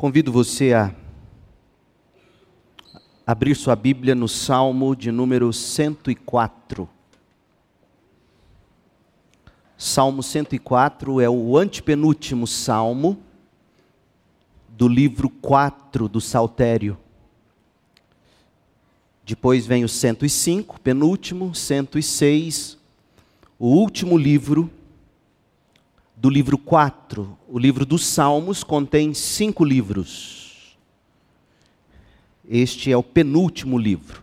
Convido você a abrir sua Bíblia no Salmo de número 104. Salmo 104 é o antepenúltimo salmo do livro 4 do Saltério. Depois vem o 105, penúltimo, 106, o último livro do livro 4. O livro dos Salmos contém cinco livros. Este é o penúltimo livro.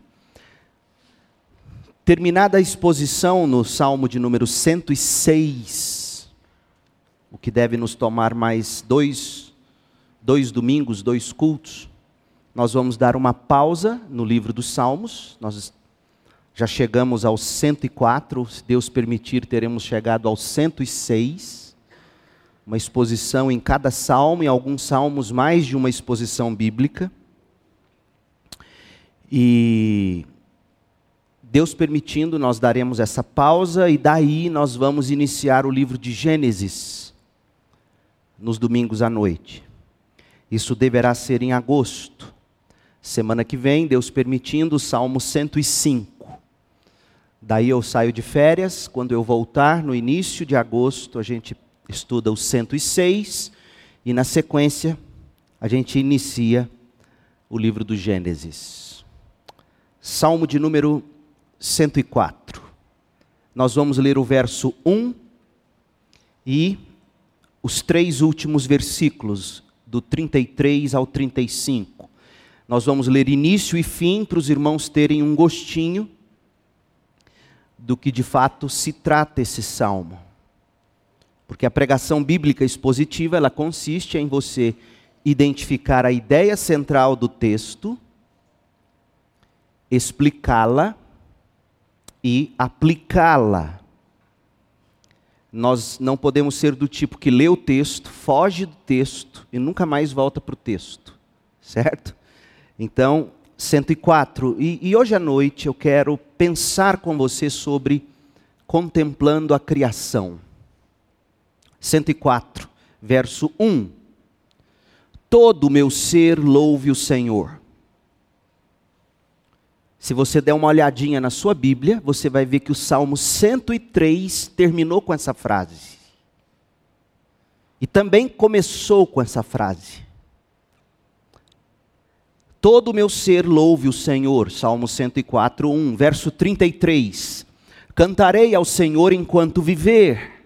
Terminada a exposição no Salmo de número 106, o que deve nos tomar mais dois, dois domingos, dois cultos, nós vamos dar uma pausa no livro dos Salmos. Nós já chegamos ao 104, se Deus permitir, teremos chegado ao 106 uma exposição em cada salmo, em alguns salmos mais de uma exposição bíblica. E Deus permitindo, nós daremos essa pausa e daí nós vamos iniciar o livro de Gênesis nos domingos à noite. Isso deverá ser em agosto. Semana que vem, Deus permitindo, Salmo 105. Daí eu saio de férias, quando eu voltar no início de agosto, a gente estuda o 106 e na sequência a gente inicia o livro do Gênesis. Salmo de número 104. Nós vamos ler o verso 1 e os três últimos versículos, do 33 ao 35. Nós vamos ler início e fim para os irmãos terem um gostinho do que de fato se trata esse salmo. Porque a pregação bíblica expositiva, ela consiste em você identificar a ideia central do texto, explicá-la e aplicá-la. Nós não podemos ser do tipo que lê o texto, foge do texto e nunca mais volta para o texto, certo? Então, 104. E, e hoje à noite eu quero pensar com você sobre contemplando a criação. 104, verso 1. Todo o meu ser louve o Senhor. Se você der uma olhadinha na sua Bíblia, você vai ver que o Salmo 103 terminou com essa frase. E também começou com essa frase. Todo o meu ser louve o Senhor, Salmo 104, 1, verso 33. Cantarei ao Senhor enquanto viver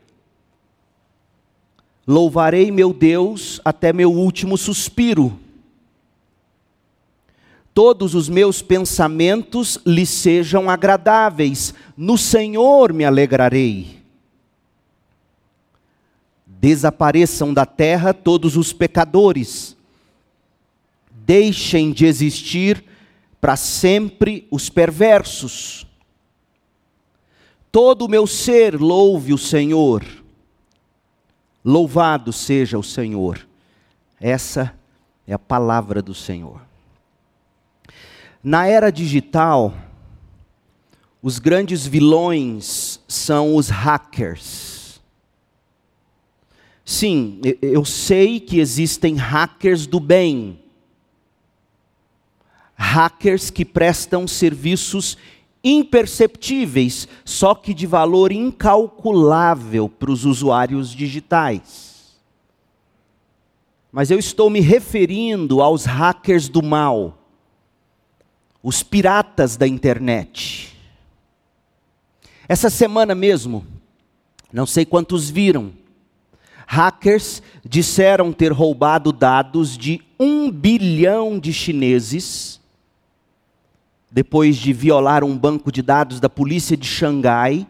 Louvarei meu Deus até meu último suspiro. Todos os meus pensamentos lhe sejam agradáveis, no Senhor me alegrarei. Desapareçam da terra todos os pecadores, deixem de existir para sempre os perversos. Todo o meu ser louve o Senhor Louvado seja o Senhor. Essa é a palavra do Senhor. Na era digital, os grandes vilões são os hackers. Sim, eu sei que existem hackers do bem. Hackers que prestam serviços imperceptíveis, só que de valor incalculável para os usuários digitais. Mas eu estou me referindo aos hackers do mal, os piratas da internet. Essa semana mesmo, não sei quantos viram, hackers disseram ter roubado dados de um bilhão de chineses depois de violar um banco de dados da polícia de Xangai,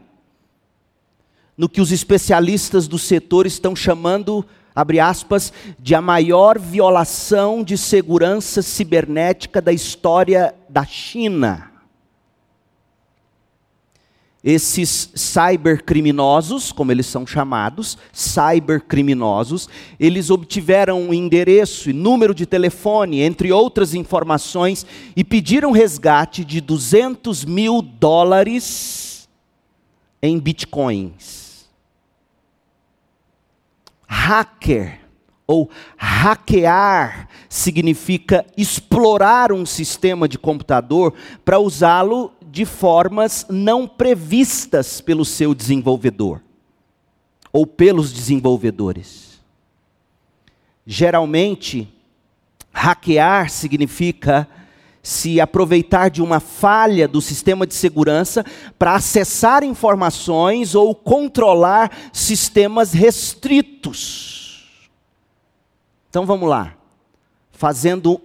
no que os especialistas do setor estão chamando, abre aspas, de a maior violação de segurança cibernética da história da China. Esses cybercriminosos, como eles são chamados, cybercriminosos, eles obtiveram um endereço e número de telefone, entre outras informações, e pediram resgate de 200 mil dólares em bitcoins. Hacker ou hackear significa explorar um sistema de computador para usá-lo de formas não previstas pelo seu desenvolvedor ou pelos desenvolvedores. Geralmente, hackear significa se aproveitar de uma falha do sistema de segurança para acessar informações ou controlar sistemas restritos. Então vamos lá. Fazendo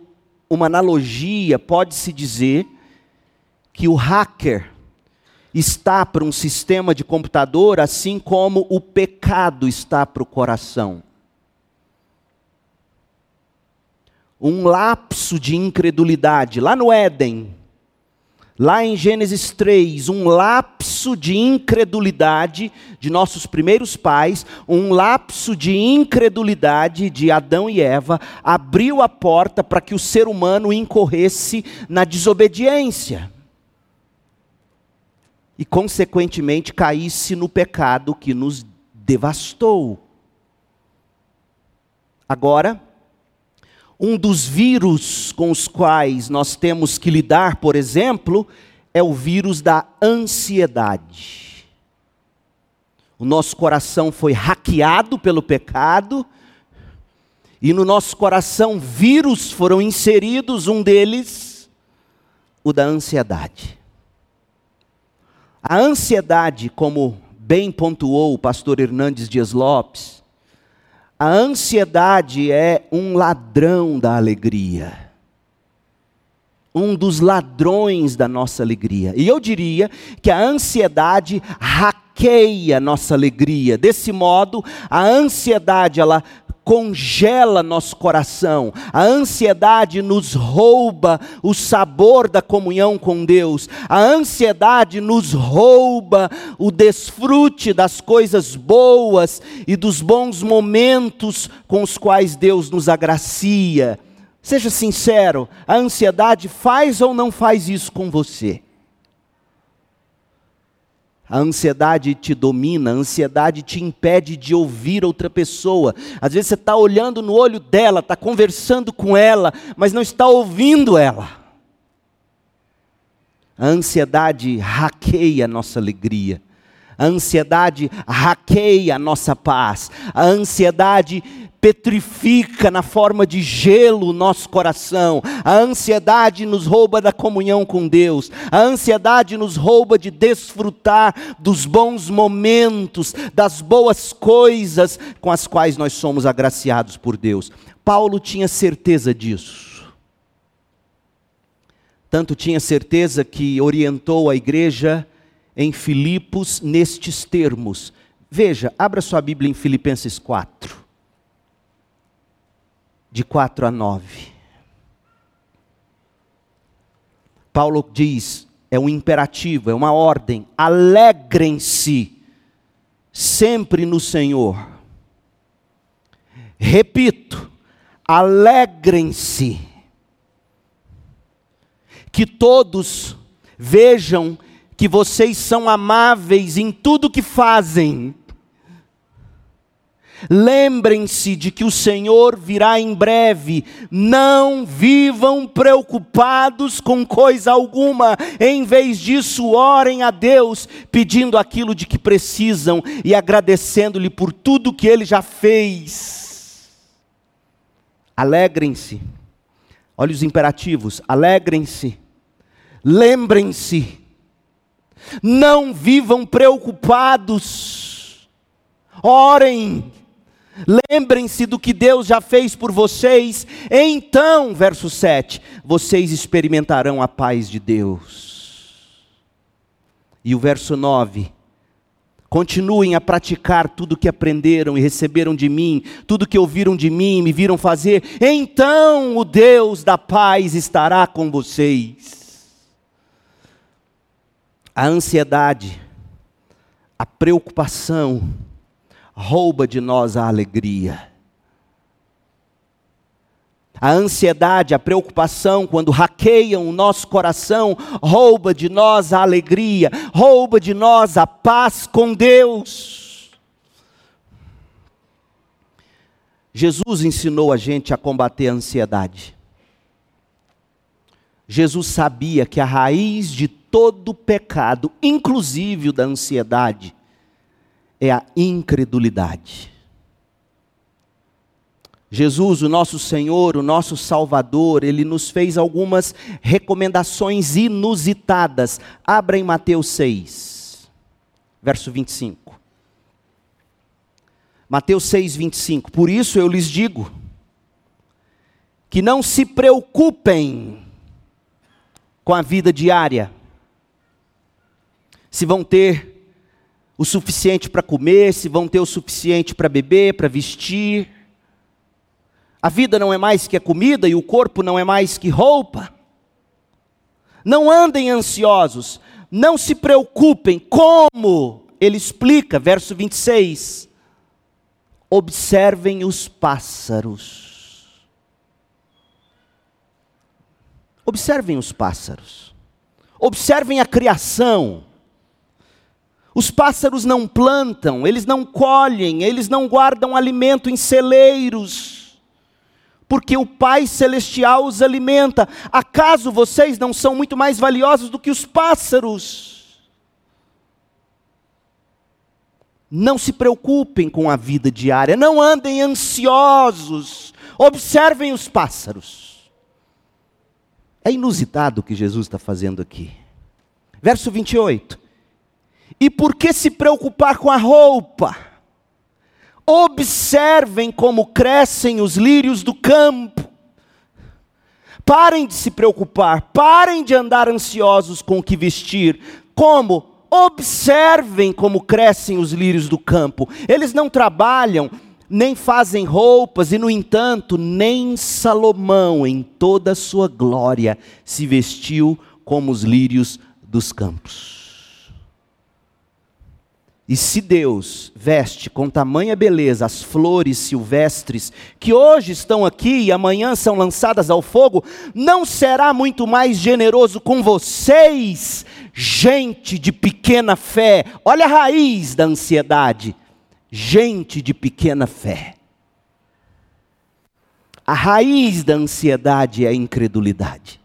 uma analogia, pode-se dizer que o hacker está para um sistema de computador assim como o pecado está para o coração. um lapso de incredulidade, lá no Éden, lá em Gênesis 3, um lapso de incredulidade de nossos primeiros pais, um lapso de incredulidade de Adão e Eva, abriu a porta para que o ser humano incorresse na desobediência. E, consequentemente, caísse no pecado que nos devastou. Agora, um dos vírus com os quais nós temos que lidar, por exemplo, é o vírus da ansiedade. O nosso coração foi hackeado pelo pecado, e no nosso coração vírus foram inseridos, um deles, o da ansiedade. A ansiedade, como bem pontuou o pastor Hernandes Dias Lopes, a ansiedade é um ladrão da alegria. Um dos ladrões da nossa alegria. E eu diria que a ansiedade hackeia nossa alegria. Desse modo, a ansiedade ela congela nosso coração, a ansiedade nos rouba o sabor da comunhão com Deus, a ansiedade nos rouba o desfrute das coisas boas e dos bons momentos com os quais Deus nos agracia. Seja sincero, a ansiedade faz ou não faz isso com você? A ansiedade te domina, a ansiedade te impede de ouvir outra pessoa. Às vezes você está olhando no olho dela, está conversando com ela, mas não está ouvindo ela. A ansiedade hackeia a nossa alegria. A ansiedade hackeia a nossa paz. A ansiedade petrifica na forma de gelo o nosso coração. A ansiedade nos rouba da comunhão com Deus. A ansiedade nos rouba de desfrutar dos bons momentos, das boas coisas com as quais nós somos agraciados por Deus. Paulo tinha certeza disso. Tanto tinha certeza que orientou a igreja em Filipos nestes termos. Veja, abra sua Bíblia em Filipenses 4 de 4 a 9. Paulo diz, é um imperativo, é uma ordem: alegrem-se sempre no Senhor. Repito, alegrem-se. Que todos vejam que vocês são amáveis em tudo que fazem Lembrem-se de que o Senhor virá em breve. Não vivam preocupados com coisa alguma. Em vez disso, orem a Deus, pedindo aquilo de que precisam e agradecendo-lhe por tudo que ele já fez. Alegrem-se. Olha os imperativos: alegrem-se. Lembrem-se. Não vivam preocupados. Orem Lembrem-se do que Deus já fez por vocês, então, verso 7, vocês experimentarão a paz de Deus. E o verso 9, continuem a praticar tudo que aprenderam e receberam de mim, tudo que ouviram de mim, me viram fazer, então o Deus da paz estará com vocês. A ansiedade, a preocupação, rouba de nós a alegria. A ansiedade, a preocupação, quando hackeiam o nosso coração, rouba de nós a alegria, rouba de nós a paz com Deus. Jesus ensinou a gente a combater a ansiedade. Jesus sabia que a raiz de todo pecado, inclusive o da ansiedade, é a incredulidade. Jesus, o nosso Senhor, o nosso Salvador, ele nos fez algumas recomendações inusitadas. Abra em Mateus 6, verso 25. Mateus 6, 25. Por isso eu lhes digo que não se preocupem com a vida diária, se vão ter o suficiente para comer, se vão ter o suficiente para beber, para vestir. A vida não é mais que a comida e o corpo não é mais que roupa. Não andem ansiosos, não se preocupem. Como? Ele explica, verso 26. Observem os pássaros. Observem os pássaros. Observem a criação. Os pássaros não plantam, eles não colhem, eles não guardam alimento em celeiros, porque o Pai Celestial os alimenta. Acaso vocês não são muito mais valiosos do que os pássaros? Não se preocupem com a vida diária, não andem ansiosos, observem os pássaros. É inusitado o que Jesus está fazendo aqui. Verso 28. E por que se preocupar com a roupa? Observem como crescem os lírios do campo. Parem de se preocupar, parem de andar ansiosos com o que vestir. Como? Observem como crescem os lírios do campo. Eles não trabalham, nem fazem roupas, e no entanto, nem Salomão, em toda a sua glória, se vestiu como os lírios dos campos. E se Deus veste com tamanha beleza as flores silvestres, que hoje estão aqui e amanhã são lançadas ao fogo, não será muito mais generoso com vocês, gente de pequena fé? Olha a raiz da ansiedade. Gente de pequena fé. A raiz da ansiedade é a incredulidade.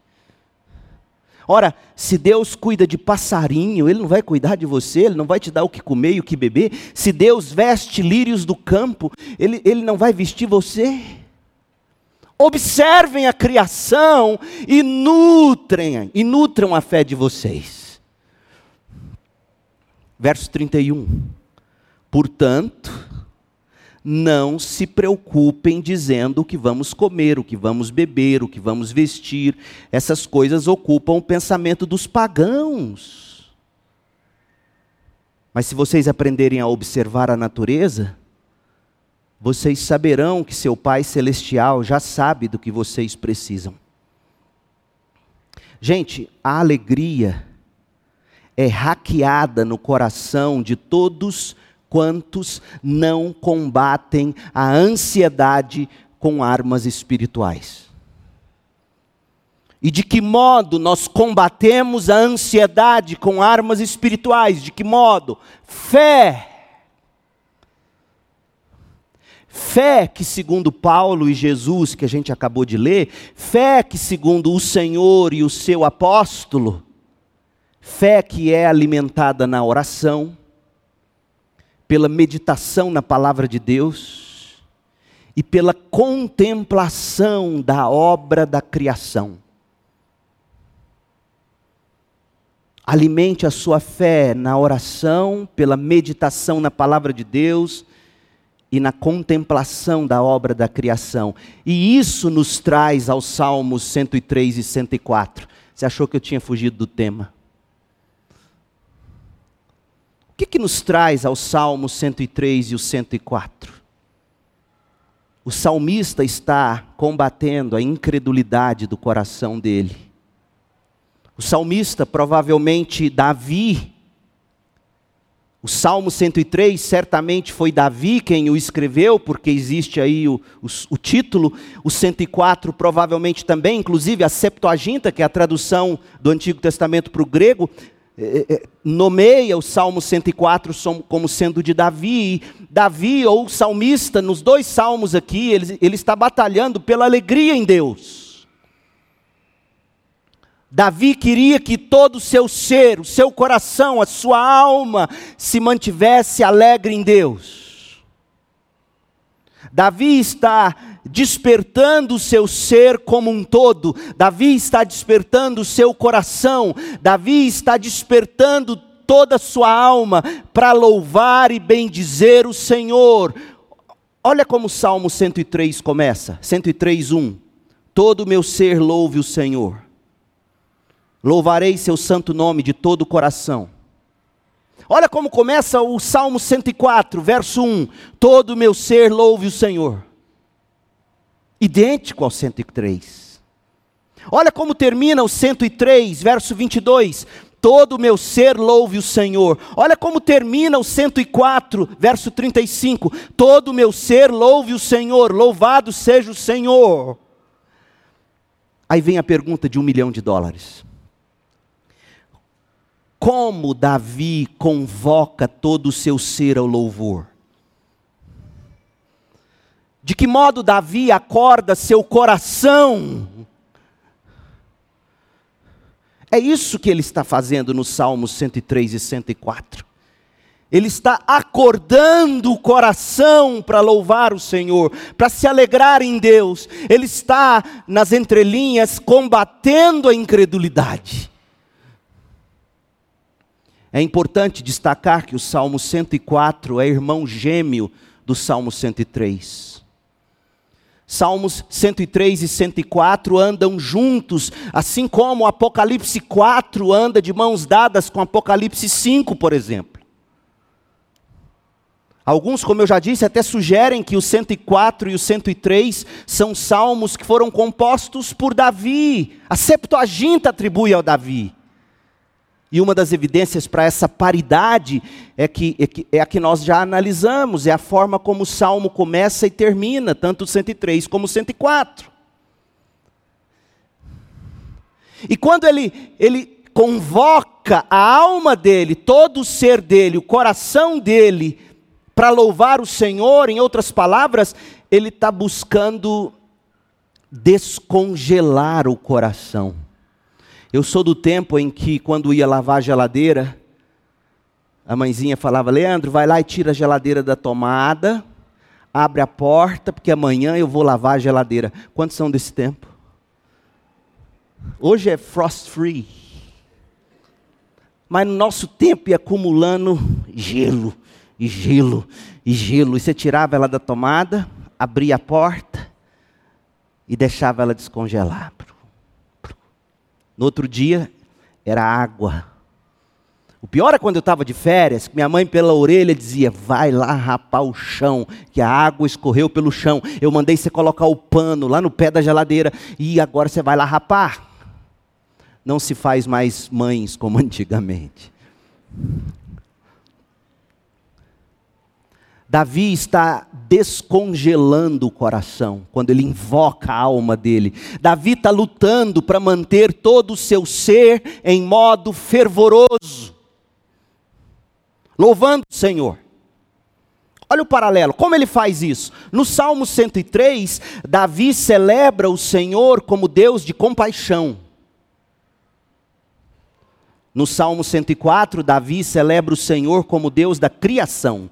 Ora, se Deus cuida de passarinho, Ele não vai cuidar de você, Ele não vai te dar o que comer e o que beber. Se Deus veste lírios do campo, Ele, Ele não vai vestir você. Observem a criação e nutrem, e nutram a fé de vocês. Verso 31. Portanto, não se preocupem dizendo o que vamos comer, o que vamos beber, o que vamos vestir. Essas coisas ocupam o pensamento dos pagãos. Mas se vocês aprenderem a observar a natureza, vocês saberão que seu Pai Celestial já sabe do que vocês precisam. Gente, a alegria é hackeada no coração de todos quantos não combatem a ansiedade com armas espirituais. E de que modo nós combatemos a ansiedade com armas espirituais? De que modo? Fé. Fé que, segundo Paulo e Jesus, que a gente acabou de ler, fé que, segundo o Senhor e o seu apóstolo, fé que é alimentada na oração, pela meditação na palavra de Deus e pela contemplação da obra da criação. Alimente a sua fé na oração, pela meditação na palavra de Deus e na contemplação da obra da criação. E isso nos traz aos Salmos 103 e 104. Você achou que eu tinha fugido do tema? Que, que nos traz ao Salmo 103 e o 104? O salmista está combatendo a incredulidade do coração dele. O salmista, provavelmente Davi, o Salmo 103 certamente foi Davi quem o escreveu, porque existe aí o, o, o, título. O 104 provavelmente também, inclusive a Septuaginta, que é a tradução do Antigo Testamento para o grego, nomeia o Salmo 104 como sendo de Davi. Davi, ou salmista, nos dois salmos aqui, ele, ele está batalhando pela alegria em Deus. Davi queria que todo o seu ser, o seu coração, a sua alma se mantivesse alegre em Deus. Davi está despertando o seu ser como um todo, Davi está despertando o seu coração, Davi está despertando toda a sua alma para louvar e bendizer o Senhor. Olha como o Salmo 103 começa, 103, 1. Todo o meu ser louve o Senhor. Louvarei seu santo nome de todo o coração. Olha como começa o Salmo 104, verso 1. Todo o meu ser louve o Senhor idêntico ao 103. Olha como termina o 103, verso 22. Todo o meu ser louve o Senhor. Olha como termina o 104, verso 35. Todo o meu ser louve o Senhor. Louvado seja o Senhor. Aí vem a pergunta de um milhão de dólares. Como Davi convoca todo o seu ser ao louvor? De que modo Davi acorda seu coração? É isso que ele está fazendo no Salmos 103 e 104. Ele está acordando o coração para louvar o Senhor, para se alegrar em Deus. Ele está, nas entrelinhas, combatendo a incredulidade. É importante destacar que o Salmo 104 é irmão gêmeo do Salmo 103. Salmos 103 e 104 andam juntos, assim como Apocalipse 4 anda de mãos dadas com Apocalipse 5, por exemplo. Alguns, como eu já disse, até sugerem que o 104 e o 103 são salmos que foram compostos por Davi. A Septuaginta atribui ao Davi. E uma das evidências para essa paridade é, que, é, que, é a que nós já analisamos, é a forma como o salmo começa e termina, tanto o 103 como o 104. E quando ele, ele convoca a alma dele, todo o ser dele, o coração dele, para louvar o Senhor, em outras palavras, ele está buscando descongelar o coração. Eu sou do tempo em que, quando ia lavar a geladeira, a mãezinha falava: Leandro, vai lá e tira a geladeira da tomada, abre a porta, porque amanhã eu vou lavar a geladeira. Quantos são desse tempo? Hoje é frost free. Mas no nosso tempo ia acumulando gelo, e gelo, e gelo. E você tirava ela da tomada, abria a porta e deixava ela descongelar. No outro dia, era água. O pior é quando eu estava de férias, minha mãe pela orelha dizia: vai lá rapar o chão, que a água escorreu pelo chão. Eu mandei você colocar o pano lá no pé da geladeira e agora você vai lá rapar. Não se faz mais mães como antigamente. Davi está descongelando o coração quando ele invoca a alma dele. Davi está lutando para manter todo o seu ser em modo fervoroso, louvando o Senhor. Olha o paralelo, como ele faz isso? No Salmo 103, Davi celebra o Senhor como Deus de compaixão. No Salmo 104, Davi celebra o Senhor como Deus da criação.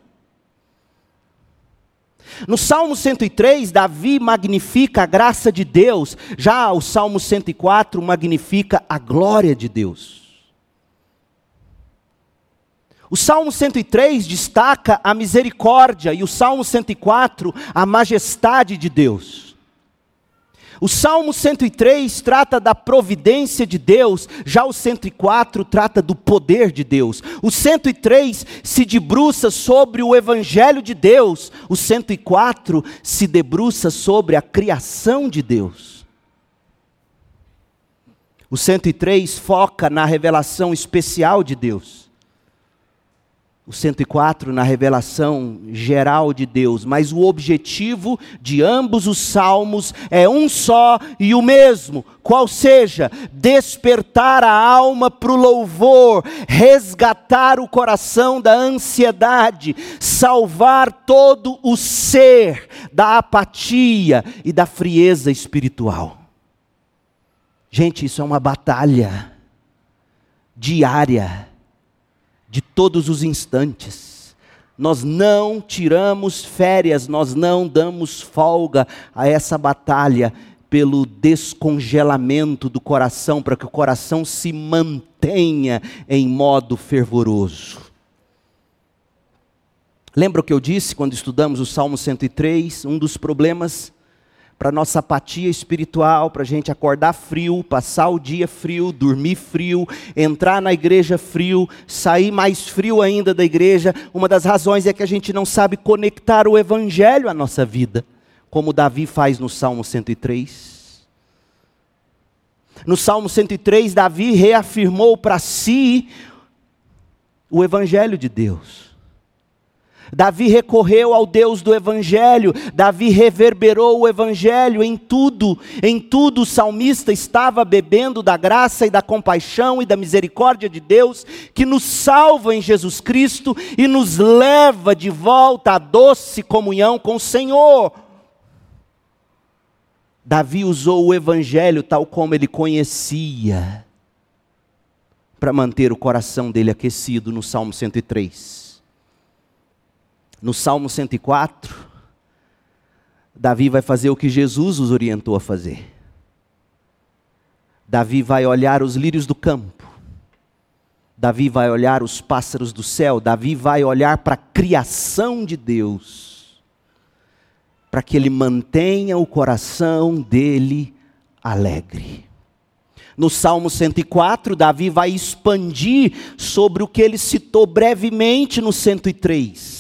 No Salmo 103, Davi magnifica a graça de Deus, já o Salmo 104 magnifica a glória de Deus. O Salmo 103 destaca a misericórdia e o Salmo 104 a majestade de Deus. O Salmo 103 trata da providência de Deus, já o 104 trata do poder de Deus. O 103 se debruça sobre o evangelho de Deus, o 104 se debruça sobre a criação de Deus. O 103 foca na revelação especial de Deus. O 104 na revelação geral de Deus, mas o objetivo de ambos os salmos é um só e o mesmo, qual seja, despertar a alma para o louvor, resgatar o coração da ansiedade, salvar todo o ser da apatia e da frieza espiritual. Gente, isso é uma batalha diária de todos os instantes. Nós não tiramos férias, nós não damos folga a essa batalha pelo descongelamento do coração, para que o coração se mantenha em modo fervoroso. Lembra o que eu disse quando estudamos o Salmo 103? Um dos problemas para nossa apatia espiritual, para a gente acordar frio, passar o dia frio, dormir frio, entrar na igreja frio, sair mais frio ainda da igreja. Uma das razões é que a gente não sabe conectar o evangelho à nossa vida, como Davi faz no Salmo 103. No Salmo 103, Davi reafirmou para si o evangelho de Deus. Davi recorreu ao Deus do Evangelho, Davi reverberou o Evangelho em tudo, em tudo o salmista estava bebendo da graça e da compaixão e da misericórdia de Deus, que nos salva em Jesus Cristo e nos leva de volta à doce comunhão com o Senhor. Davi usou o Evangelho tal como ele conhecia, para manter o coração dele aquecido no Salmo 103. No Salmo 104, Davi vai fazer o que Jesus os orientou a fazer. Davi vai olhar os lírios do campo. Davi vai olhar os pássaros do céu. Davi vai olhar para a criação de Deus. Para que ele mantenha o coração dele alegre. No Salmo 104, Davi vai expandir sobre o que ele citou brevemente no 103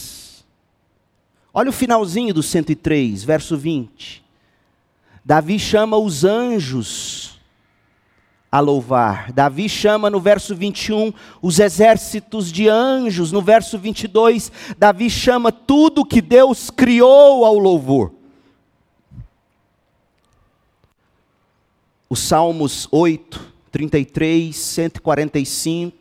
Olha o finalzinho do 103, verso 20. Davi chama os anjos a louvar. Davi chama no verso 21 os exércitos de anjos. No verso 22, Davi chama tudo que Deus criou ao louvor. Os Salmos 8, 33, 145,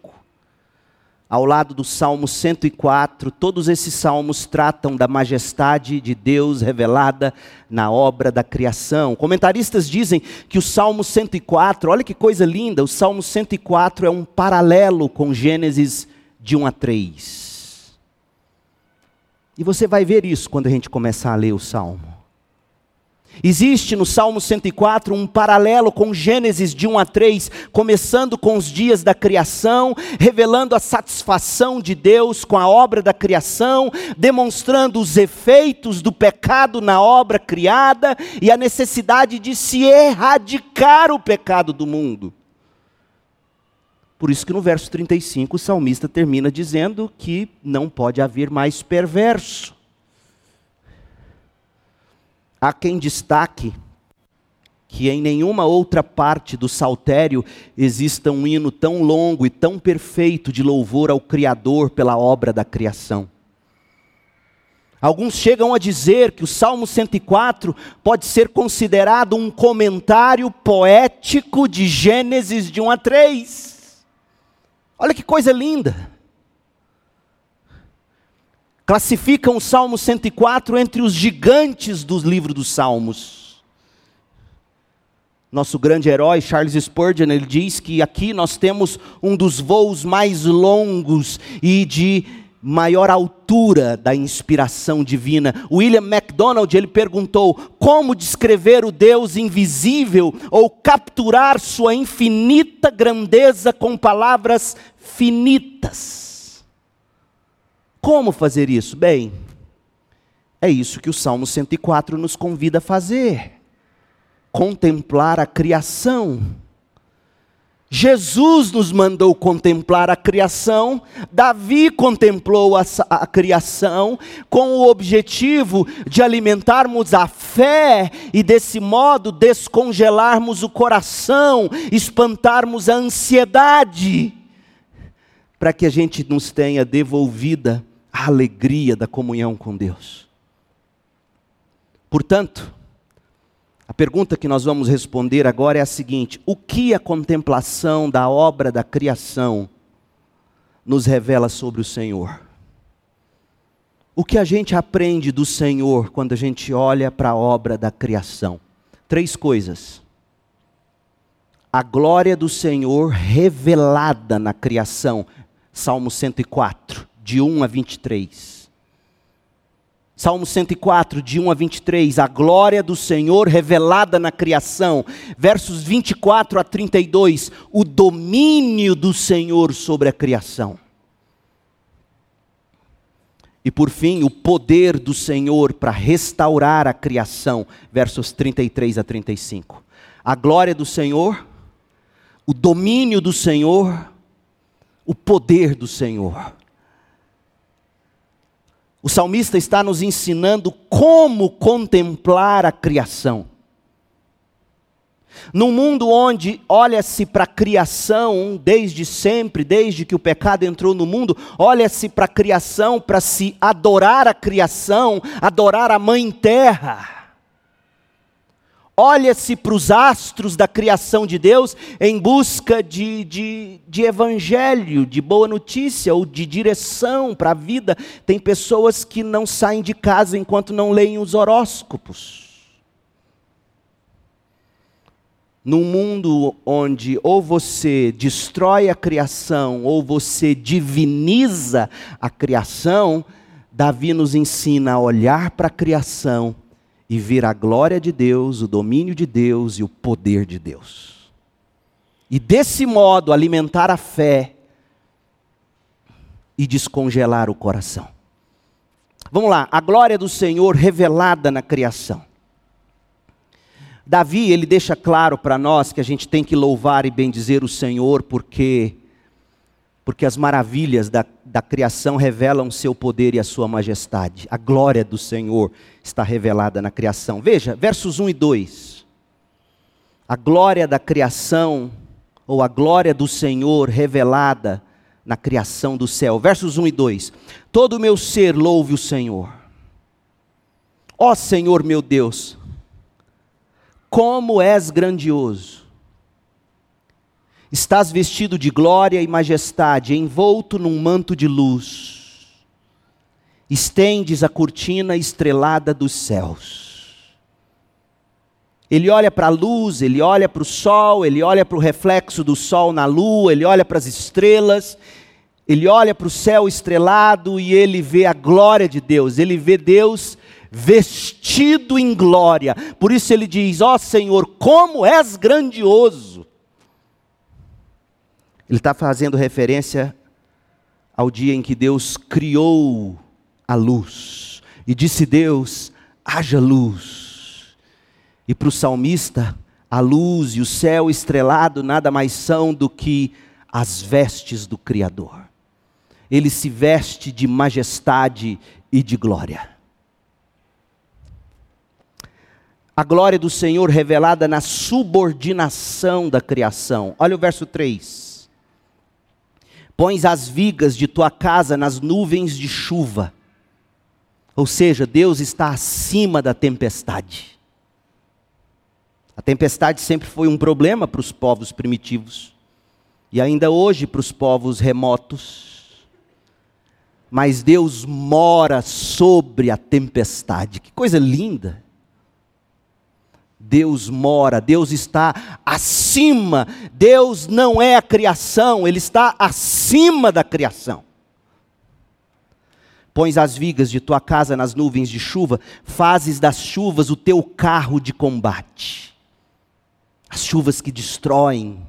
ao lado do Salmo 104, todos esses salmos tratam da majestade de Deus revelada na obra da criação. Comentaristas dizem que o Salmo 104, olha que coisa linda, o Salmo 104 é um paralelo com Gênesis de 1 a 3. E você vai ver isso quando a gente começar a ler o salmo. Existe no Salmo 104 um paralelo com Gênesis de 1 a 3, começando com os dias da criação, revelando a satisfação de Deus com a obra da criação, demonstrando os efeitos do pecado na obra criada e a necessidade de se erradicar o pecado do mundo. Por isso que no verso 35 o salmista termina dizendo que não pode haver mais perverso. Há quem destaque que em nenhuma outra parte do saltério exista um hino tão longo e tão perfeito de louvor ao Criador pela obra da criação. Alguns chegam a dizer que o Salmo 104 pode ser considerado um comentário poético de Gênesis de 1 a 3. Olha que coisa linda classificam o Salmo 104 entre os gigantes dos livros dos Salmos. Nosso grande herói, Charles Spurgeon, ele diz que aqui nós temos um dos voos mais longos e de maior altura da inspiração divina. William MacDonald, ele perguntou: como descrever o Deus invisível ou capturar sua infinita grandeza com palavras finitas? Como fazer isso? Bem, é isso que o Salmo 104 nos convida a fazer: contemplar a criação. Jesus nos mandou contemplar a criação, Davi contemplou a, a, criação com o objetivo de alimentarmos a fé e, desse modo, descongelarmos o coração, espantarmos a ansiedade para que a gente nos tenha devolvida a alegria da comunhão com Deus. Portanto, a pergunta que nós vamos responder agora é a seguinte: o que a contemplação da obra da criação nos revela sobre o Senhor? O que a gente aprende do Senhor quando a gente olha para a obra da criação? Três coisas. A glória do Senhor revelada na criação. Salmo 104, de 1 a 23. Salmo 104, de 1 a 23, a glória do Senhor revelada na criação. Versos 24 a 32, o domínio do Senhor sobre a criação. E por fim, o poder do Senhor para restaurar a criação, versos 33 a 35. A glória do Senhor, o domínio do Senhor, o poder do Senhor. O salmista está nos ensinando como contemplar a criação. Num mundo onde olha-se para a criação desde sempre, desde que o pecado entrou no mundo, olha-se para a criação para se adorar a criação, adorar a mãe terra. Olha-se para os astros da criação de Deus em busca de, de, de evangelho, de boa notícia ou de direção para a vida. Tem pessoas que não saem de casa enquanto não leem os horóscopos. num mundo onde ou você destrói a criação ou você diviniza a criação, Davi nos ensina a olhar para a criação e ver a glória de Deus, o domínio de Deus e o poder de Deus. E desse modo alimentar a fé e descongelar o coração. Vamos lá, a glória do Senhor revelada na criação. Davi, ele deixa claro para nós que a gente tem que louvar e bendizer o Senhor, porque porque as maravilhas da, da criação revelam o seu poder e a sua majestade. A glória do Senhor está revelada na criação. Veja, versos 1 e 2. A glória da criação, ou a glória do Senhor revelada na criação do céu. Versos 1 e 2. Todo o meu ser louve o Senhor. Ó Senhor meu Deus, como és grandioso! Estás vestido de glória e majestade, envolto num manto de luz. Estendes a cortina estrelada dos céus. Ele olha para a luz, ele olha para o sol, ele olha para o reflexo do sol na lua, ele olha para as estrelas, ele olha para o céu estrelado e ele vê a glória de Deus, ele vê Deus vestido em glória. Por isso ele diz: Ó oh, Senhor, como és grandioso. Ele está fazendo referência ao dia em que Deus criou a luz. E disse Deus: haja luz. E para o salmista, a luz e o céu estrelado nada mais são do que as vestes do Criador. Ele se veste de majestade e de glória. a glória do Senhor revelada na subordinação da criação. Olha o verso 3. Pões as vigas de tua casa nas nuvens de chuva. Ou seja, Deus está acima da tempestade. A tempestade sempre foi um problema para os povos primitivos. E ainda hoje para os povos remotos. Mas Deus mora sobre a tempestade. Que coisa linda! Deus mora, Deus está acima, Deus não é a criação, Ele está acima da criação. Pões as vigas de tua casa nas nuvens de chuva, fazes das chuvas o teu carro de combate. As chuvas que destroem,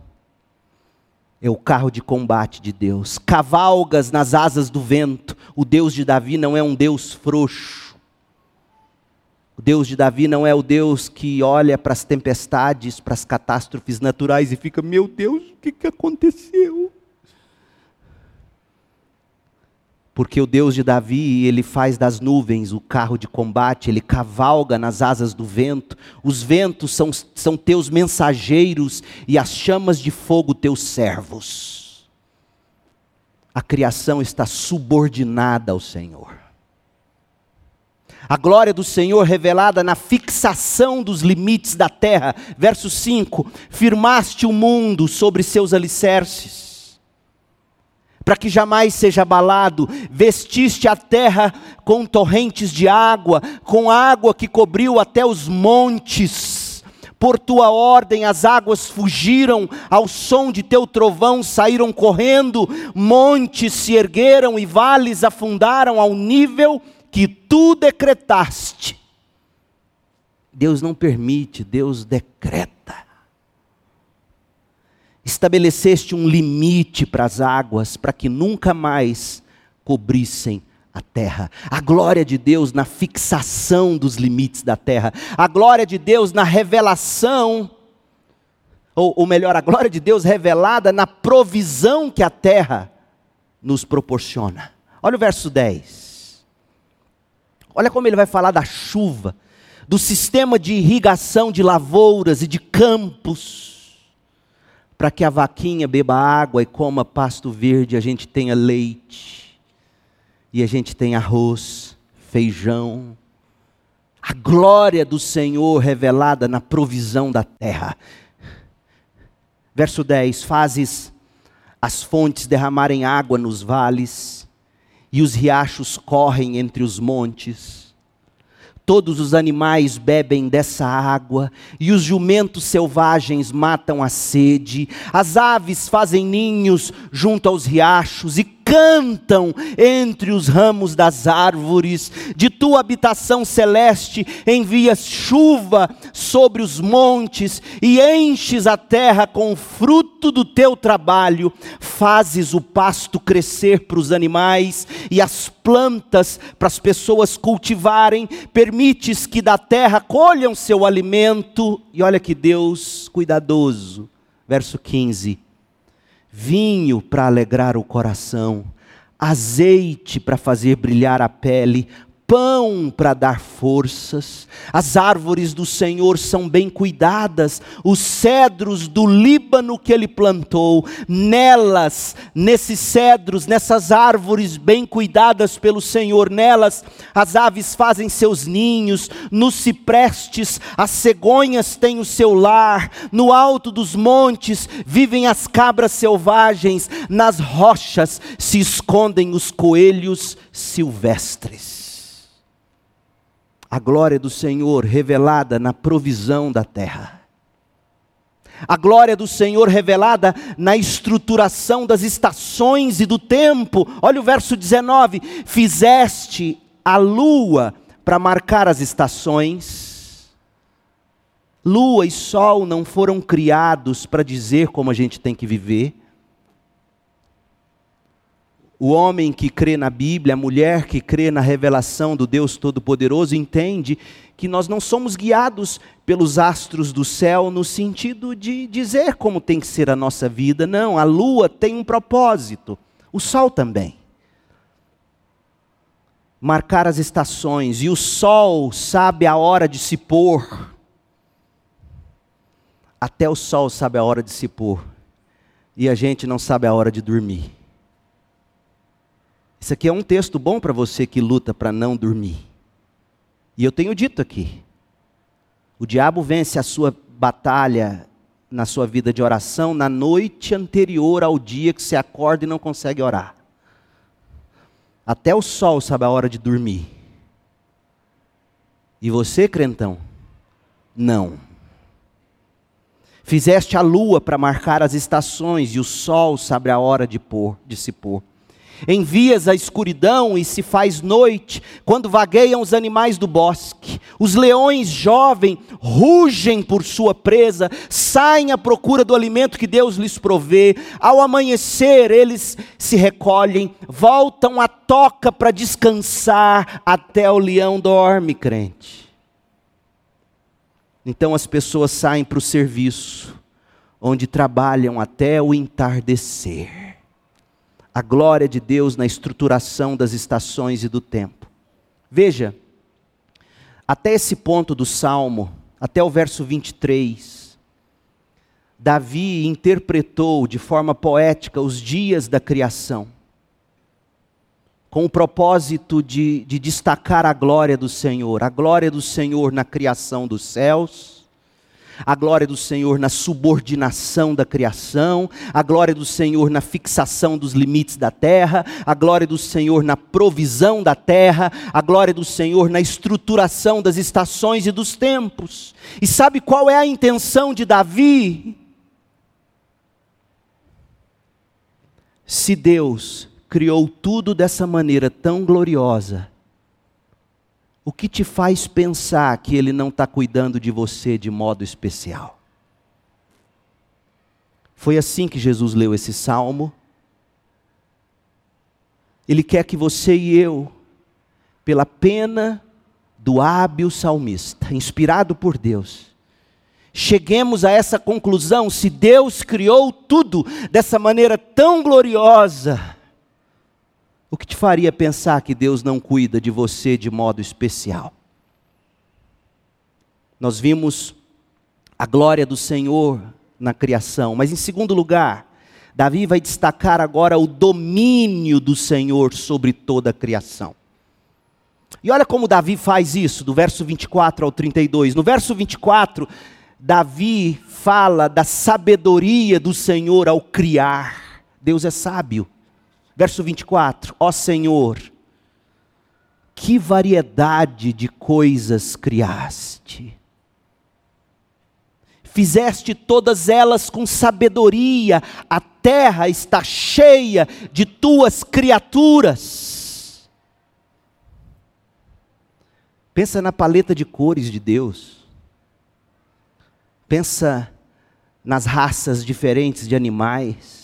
é o carro de combate de Deus. Cavalgas nas asas do vento, o Deus de Davi não é um Deus frouxo o Deus de Davi não é o Deus que olha para as tempestades, para as catástrofes naturais e fica: Meu Deus, o que, que aconteceu? Porque o Deus de Davi, ele faz das nuvens o carro de combate, ele cavalga nas asas do vento, os ventos são, são teus mensageiros e as chamas de fogo teus servos. a criação está subordinada ao Senhor. A glória do Senhor revelada na fixação dos limites da terra. Verso 5: Firmaste o mundo sobre seus alicerces para que jamais seja abalado. Vestiste a terra com torrentes de água, com água que cobriu até os montes. Por tua ordem as águas fugiram, ao som de teu trovão saíram correndo, montes se ergueram e vales afundaram ao nível que tu decretaste. Deus não permite, Deus decreta estabeleceste um limite para as águas, para que nunca mais cobrissem a terra. A glória de Deus na fixação dos limites da terra. A glória de Deus na revelação, ou, ou melhor, a glória de Deus revelada na provisão que a terra nos proporciona. Olha o verso 10. Olha como ele vai falar da chuva, do sistema de irrigação de lavouras e de campos para que a vaquinha beba água e coma pasto verde, a gente tenha leite, e a gente tenha arroz, feijão, a glória do Senhor revelada na provisão da terra. Verso 10: Fazes as fontes derramarem água nos vales, e os riachos correm entre os montes. Todos os animais bebem dessa água, e os jumentos selvagens matam a sede, as aves fazem ninhos junto aos riachos, e cantam entre os ramos das árvores, de tua habitação celeste envias chuva sobre os montes e enches a terra com o fruto do teu trabalho, fazes o pasto crescer para os animais e as plantas para as pessoas cultivarem, permites que da terra colham seu alimento, e olha que Deus cuidadoso. Verso 15 vinho para alegrar o coração, azeite para fazer brilhar a pele, pão para dar forças. As árvores do Senhor são bem cuidadas, os cedros do Líbano que ele plantou, nelas, nesses cedros, nessas árvores bem cuidadas pelo Senhor, nelas as aves fazem seus ninhos, nos ciprestes as cegonhas têm o seu lar, no alto dos montes vivem as cabras selvagens, nas rochas se escondem os coelhos silvestres a glória do Senhor revelada na provisão da terra. A glória do Senhor revelada na estruturação das estações e do tempo. Olha o verso 19: Fizeste a lua para marcar as estações. Lua e sol não foram criados para dizer como a gente tem que viver. O homem que crê na Bíblia, a mulher que crê na revelação do Deus Todo-Poderoso, entende que nós não somos guiados pelos astros do céu no sentido de dizer como tem que ser a nossa vida. Não, a lua tem um propósito, o sol também. Marcar as estações, e o sol sabe a hora de se pôr. Até o sol sabe a hora de se pôr, e a gente não sabe a hora de dormir. Isso aqui é um texto bom para você que luta para não dormir. E eu tenho dito aqui: o diabo vence a sua batalha na sua vida de oração na noite anterior ao dia que você acorda e não consegue orar. Até o sol sabe a hora de dormir. E você, crentão? Não. Fizeste a lua para marcar as estações, e o sol sabe a hora de pôr, de se pôr. Envias a escuridão e se faz noite, quando vagueiam os animais do bosque. Os leões jovens rugem por sua presa, saem à procura do alimento que Deus lhes provê. Ao amanhecer, eles se recolhem, voltam à toca para descansar, até o leão dorme, crente. Então as pessoas saem para o serviço, onde trabalham até o entardecer a glória de Deus na estruturação das estações e do tempo. Veja, até esse ponto do salmo, até o verso 23, Davi interpretou de forma poética os dias da criação. com o propósito de, de destacar a glória do Senhor, a glória do Senhor na criação dos céus a glória do Senhor na subordinação da criação, a glória do Senhor na fixação dos limites da terra, a glória do Senhor na provisão da terra, a glória do Senhor na estruturação das estações e dos tempos. E sabe qual é a intenção de Davi? Se Deus criou tudo dessa maneira tão gloriosa, o que te faz pensar que Ele não está cuidando de você de modo especial? Foi assim que Jesus leu esse salmo. Ele quer que você e eu, pela pena do hábil salmista, inspirado por Deus, cheguemos a essa conclusão: se Deus criou tudo dessa maneira tão gloriosa, o que te faria pensar que Deus não cuida de você de modo especial? Nós vimos a glória do Senhor na criação, mas em segundo lugar, Davi vai destacar agora o domínio do Senhor sobre toda a criação. E olha como Davi faz isso, do verso 24 ao 32. No verso 24, Davi fala da sabedoria do Senhor ao criar. Deus é sábio. Verso 24: Ó Senhor, que variedade de coisas criaste. Fizeste todas elas com sabedoria, a terra está cheia de tuas criaturas. Pensa na paleta de cores de Deus. Pensa nas raças diferentes de animais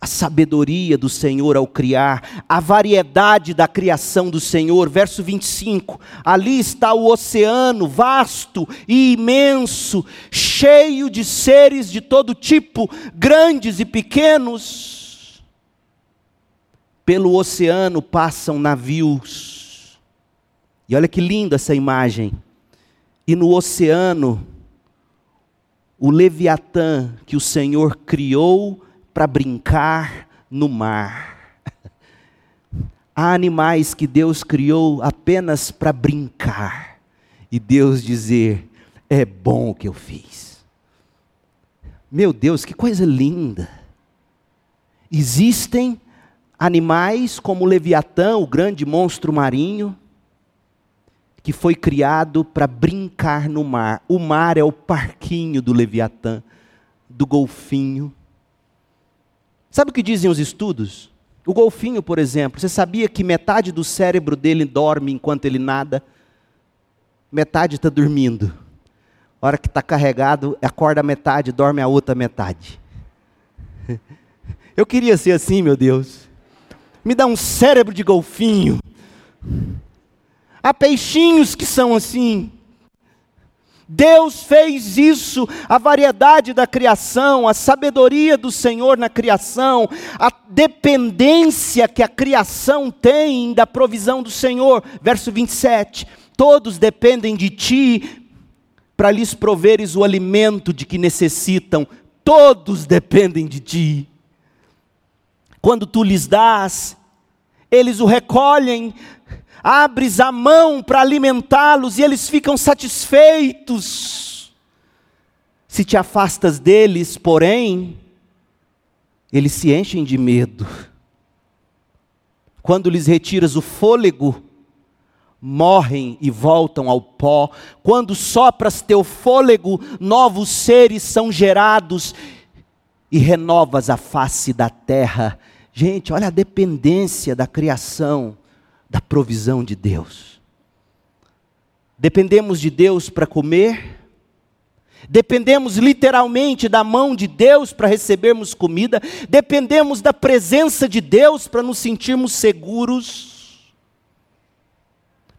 a sabedoria do Senhor ao criar, a variedade da criação do Senhor. Verso 25: ali está o oceano vasto e imenso, cheio de seres de todo tipo, grandes e pequenos. Pelo oceano passam navios. E olha que linda essa imagem. E no oceano, o Leviatã que o Senhor criou, para brincar no mar. Há animais que Deus criou apenas para brincar e Deus dizer: é bom o que eu fiz. Meu Deus, que coisa linda! Existem animais como o Leviatã, o grande monstro marinho, que foi criado para brincar no mar. O mar é o parquinho do Leviatã, do golfinho. Sabe o que dizem os estudos? O golfinho, por exemplo, você sabia que metade do cérebro dele dorme enquanto ele nada? Metade está dormindo. A hora que está carregado, acorda a metade, dorme a outra metade. Eu queria ser assim, meu Deus. Me dá um cérebro de golfinho. Há peixinhos que são assim. Deus fez isso, a variedade da criação, a sabedoria do Senhor na criação, a dependência que a criação tem da provisão do Senhor. Verso 27. Todos dependem de ti para lhes proveres o alimento de que necessitam. Todos dependem de ti. Quando tu lhes dás, eles o recolhem, abres a mão para alimentá-los e eles ficam satisfeitos. Se te afastas deles, porém, eles se enchem de medo. Quando lhes retiras o fôlego, morrem e voltam ao pó. Quando sopras teu fôlego, novos seres são gerados e renovas a face da terra. Gente, olha a dependência da criação da provisão de Deus. Dependemos de Deus para comer, dependemos literalmente da mão de Deus para recebermos comida, dependemos da presença de Deus para nos sentirmos seguros.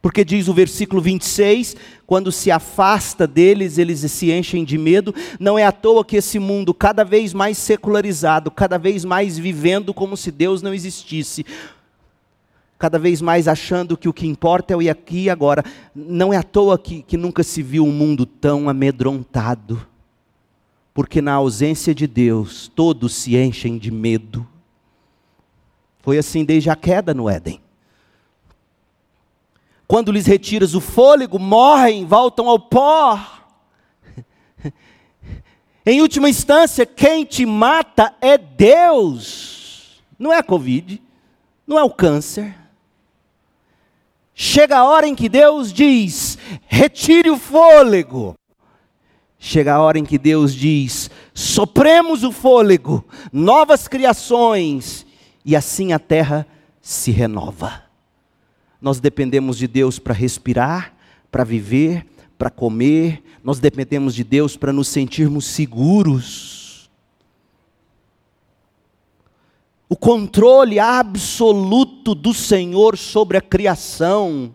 Porque diz o versículo 26, quando se afasta deles, eles se enchem de medo. Não é à toa que esse mundo, cada vez mais secularizado, cada vez mais vivendo como se Deus não existisse, cada vez mais achando que o que importa é o aqui e agora. Não é à toa que, que nunca se viu um mundo tão amedrontado, porque na ausência de Deus todos se enchem de medo. Foi assim desde a queda no Éden. Quando lhes retiras o fôlego, morrem, voltam ao pó. Em última instância, quem te mata é Deus, não é a Covid, não é o câncer. Chega a hora em que Deus diz: retire o fôlego. Chega a hora em que Deus diz: sopremos o fôlego, novas criações, e assim a terra se renova. Nós dependemos de Deus para respirar, para viver, para comer, nós dependemos de Deus para nos sentirmos seguros. O controle absoluto do Senhor sobre a criação.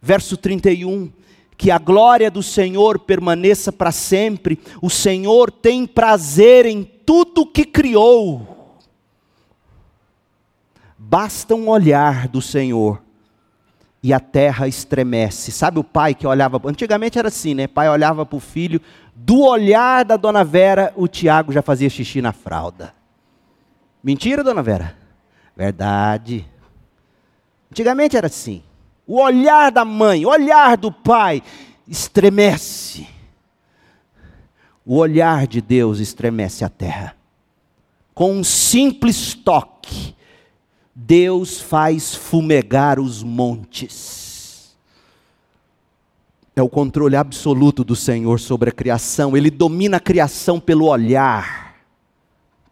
Verso 31 que a glória do Senhor permaneça para sempre. O Senhor tem prazer em tudo que criou. Basta um olhar do Senhor e a terra estremece. Sabe o pai que olhava, antigamente era assim, né? Pai olhava para o filho, do olhar da dona Vera, o Tiago já fazia xixi na fralda. Mentira, dona Vera? Verdade. Antigamente era assim. O olhar da mãe, o olhar do pai estremece. O olhar de Deus estremece a terra. Com um simples toque, Deus faz fumegar os montes. É o controle absoluto do Senhor sobre a criação. Ele domina a criação pelo olhar,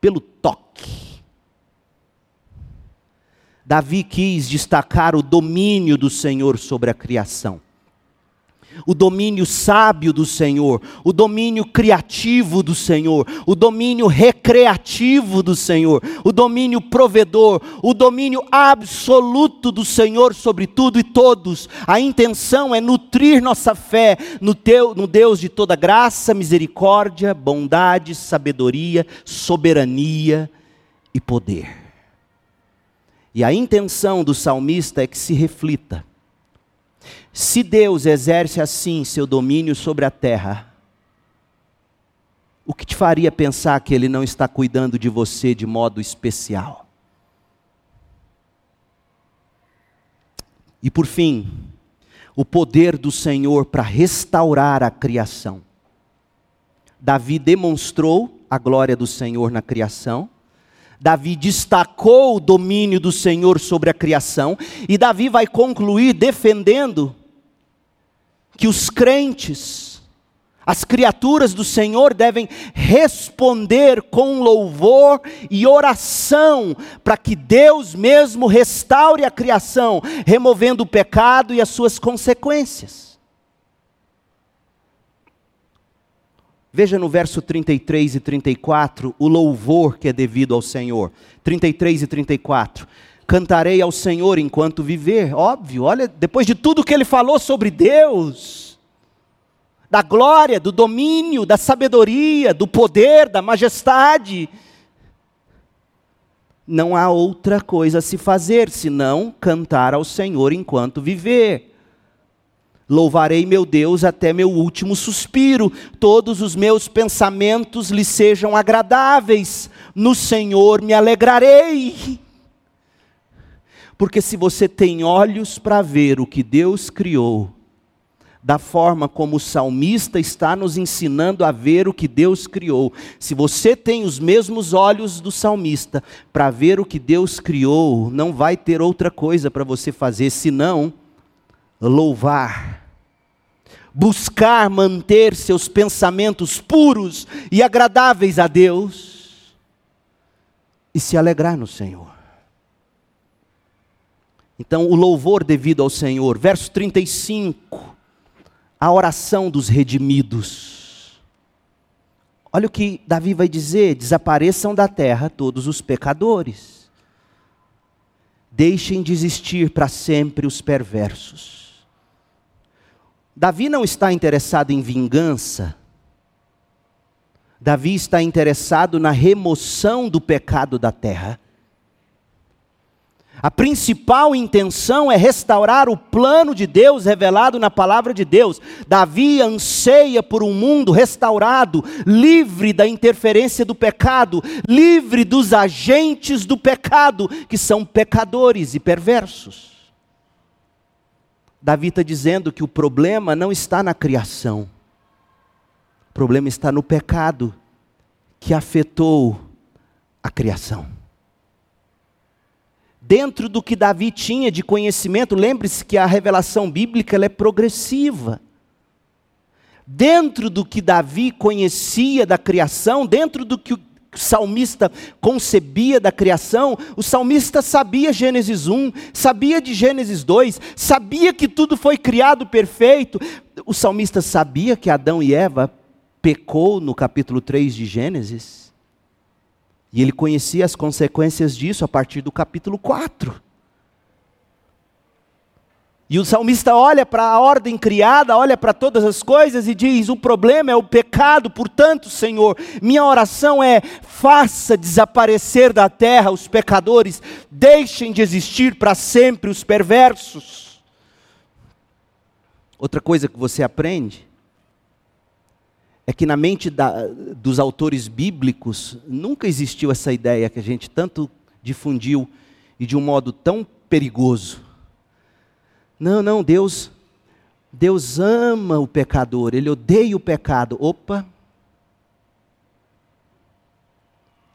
pelo toque. Davi quis destacar o domínio do Senhor sobre a criação o domínio sábio do Senhor, o domínio criativo do Senhor, o domínio recreativo do Senhor, o domínio provedor, o domínio absoluto do Senhor sobre tudo e todos. A intenção é nutrir nossa fé no, teu, no Deus de toda graça, misericórdia, bondade, sabedoria, soberania e poder. E a intenção do salmista é que se reflita se Deus exerce assim seu domínio sobre a terra, o que te faria pensar que Ele não está cuidando de você de modo especial? E por fim, o poder do Senhor para restaurar a criação. Davi demonstrou a glória do Senhor na criação. Davi destacou o domínio do Senhor sobre a criação. E Davi vai concluir defendendo que os crentes, as criaturas do Senhor devem responder com louvor e oração, para que Deus mesmo restaure a criação, removendo o pecado e as suas consequências. Veja no verso 33 e 34 o louvor que é devido ao Senhor. 33 e 34 cantarei ao Senhor enquanto viver. Óbvio, olha, depois de tudo que ele falou sobre Deus, da glória, do domínio, da sabedoria, do poder, da majestade, não há outra coisa a se fazer senão cantar ao Senhor enquanto viver. Louvarei meu Deus até meu último suspiro, todos os meus pensamentos lhe sejam agradáveis, no Senhor me alegrarei. Porque se você tem olhos para ver o que Deus criou, da forma como o salmista está nos ensinando a ver o que Deus criou, se você tem os mesmos olhos do salmista para ver o que Deus criou, não vai ter outra coisa para você fazer senão louvar. Buscar manter seus pensamentos puros e agradáveis a Deus e se alegrar no Senhor. Então, o louvor devido ao Senhor. Verso 35, a oração dos redimidos. Olha o que Davi vai dizer: desapareçam da terra todos os pecadores. Deixem de existir para sempre os perversos. Davi não está interessado em vingança. Davi está interessado na remoção do pecado da terra. A principal intenção é restaurar o plano de Deus revelado na palavra de Deus. Davi anseia por um mundo restaurado, livre da interferência do pecado, livre dos agentes do pecado, que são pecadores e perversos. Davi está dizendo que o problema não está na criação, o problema está no pecado que afetou a criação dentro do que Davi tinha de conhecimento, lembre-se que a revelação bíblica é progressiva. Dentro do que Davi conhecia da criação, dentro do que salmista concebia da criação, o salmista sabia Gênesis 1, sabia de Gênesis 2, sabia que tudo foi criado perfeito. O salmista sabia que Adão e Eva pecou no capítulo 3 de Gênesis. E ele conhecia as consequências disso a partir do capítulo 4. E o salmista olha para a ordem criada, olha para todas as coisas e diz: O problema é o pecado, portanto, Senhor, minha oração é: faça desaparecer da terra os pecadores, deixem de existir para sempre os perversos. Outra coisa que você aprende é que na mente da, dos autores bíblicos nunca existiu essa ideia que a gente tanto difundiu e de um modo tão perigoso. Não, não, Deus Deus ama o pecador, ele odeia o pecado. Opa.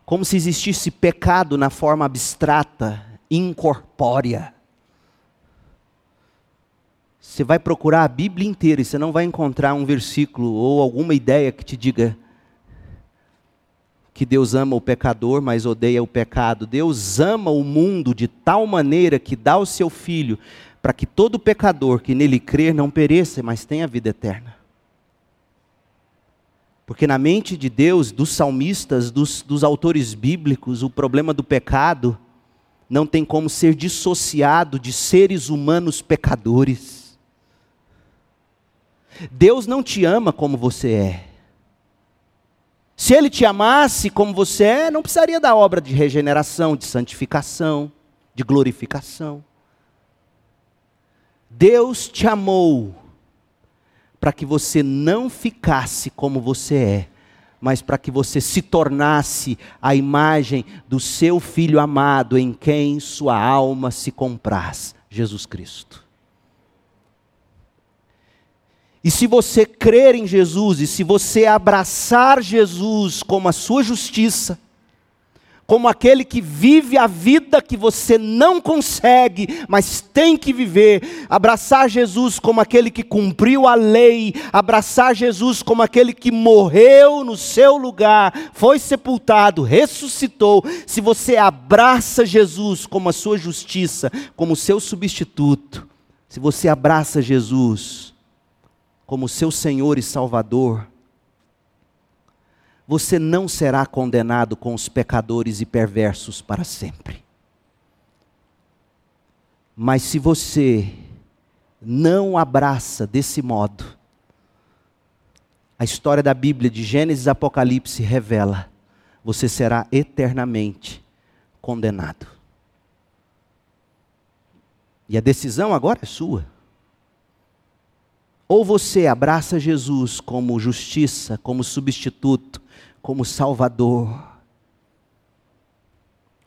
Como se existisse pecado na forma abstrata, incorpórea. Você vai procurar a Bíblia inteira e você não vai encontrar um versículo ou alguma ideia que te diga que Deus ama o pecador, mas odeia o pecado. Deus ama o mundo de tal maneira que dá o seu filho para que todo pecador que nele crer não pereça, mas tenha vida eterna. Porque na mente de Deus, dos salmistas, dos, dos autores bíblicos, o problema do pecado não tem como ser dissociado de seres humanos pecadores. Deus não te ama como você é. Se Ele te amasse como você é, não precisaria da obra de regeneração, de santificação, de glorificação. Deus te amou para que você não ficasse como você é, mas para que você se tornasse a imagem do seu filho amado em quem sua alma se compraz, Jesus Cristo. E se você crer em Jesus, e se você abraçar Jesus como a sua justiça, como aquele que vive a vida que você não consegue, mas tem que viver, abraçar Jesus como aquele que cumpriu a lei, abraçar Jesus como aquele que morreu no seu lugar, foi sepultado, ressuscitou. Se você abraça Jesus como a sua justiça, como seu substituto, se você abraça Jesus, como seu Senhor e Salvador, você não será condenado com os pecadores e perversos para sempre. Mas se você não abraça desse modo, a história da Bíblia de Gênesis e Apocalipse revela, você será eternamente condenado. E a decisão agora é sua. Ou você abraça Jesus como justiça, como substituto, como salvador,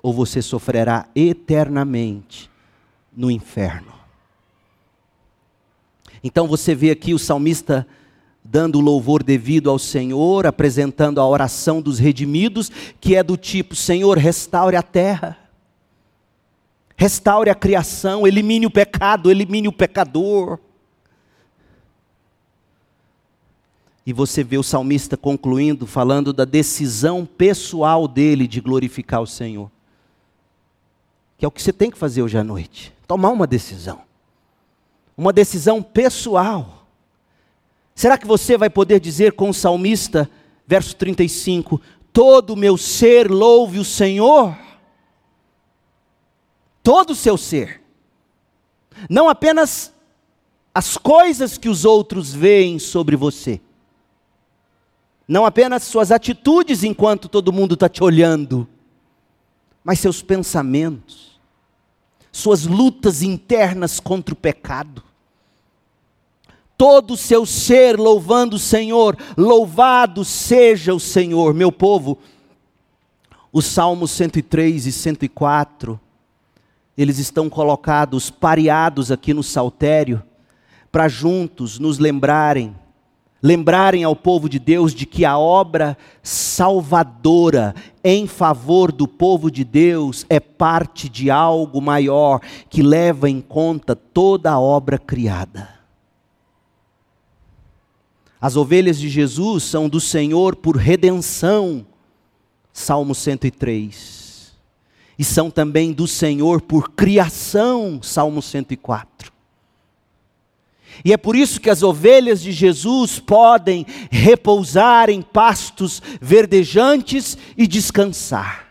ou você sofrerá eternamente no inferno. Então você vê aqui o salmista dando louvor devido ao Senhor, apresentando a oração dos redimidos, que é do tipo: Senhor, restaure a terra, restaure a criação, elimine o pecado, elimine o pecador. E você vê o salmista concluindo, falando da decisão pessoal dele de glorificar o Senhor. Que é o que você tem que fazer hoje à noite. Tomar uma decisão. Uma decisão pessoal. Será que você vai poder dizer com o salmista, verso 35, todo o meu ser louve o Senhor? Todo o seu ser. Não apenas as coisas que os outros veem sobre você não apenas suas atitudes enquanto todo mundo está te olhando, mas seus pensamentos, suas lutas internas contra o pecado. Todo o seu ser louvando o Senhor, louvado seja o Senhor, meu povo. Os Salmos 103 e 104, eles estão colocados, pareados aqui no saltério, para juntos nos lembrarem lembrarem ao povo de Deus de que a obra salvadora em favor do povo de Deus é parte de algo maior que leva em conta toda a obra criada. As ovelhas de Jesus são do Senhor por redenção, Salmo 103. E são também do Senhor por criação, Salmo 104. E é por isso que as ovelhas de Jesus podem repousar em pastos verdejantes e descansar.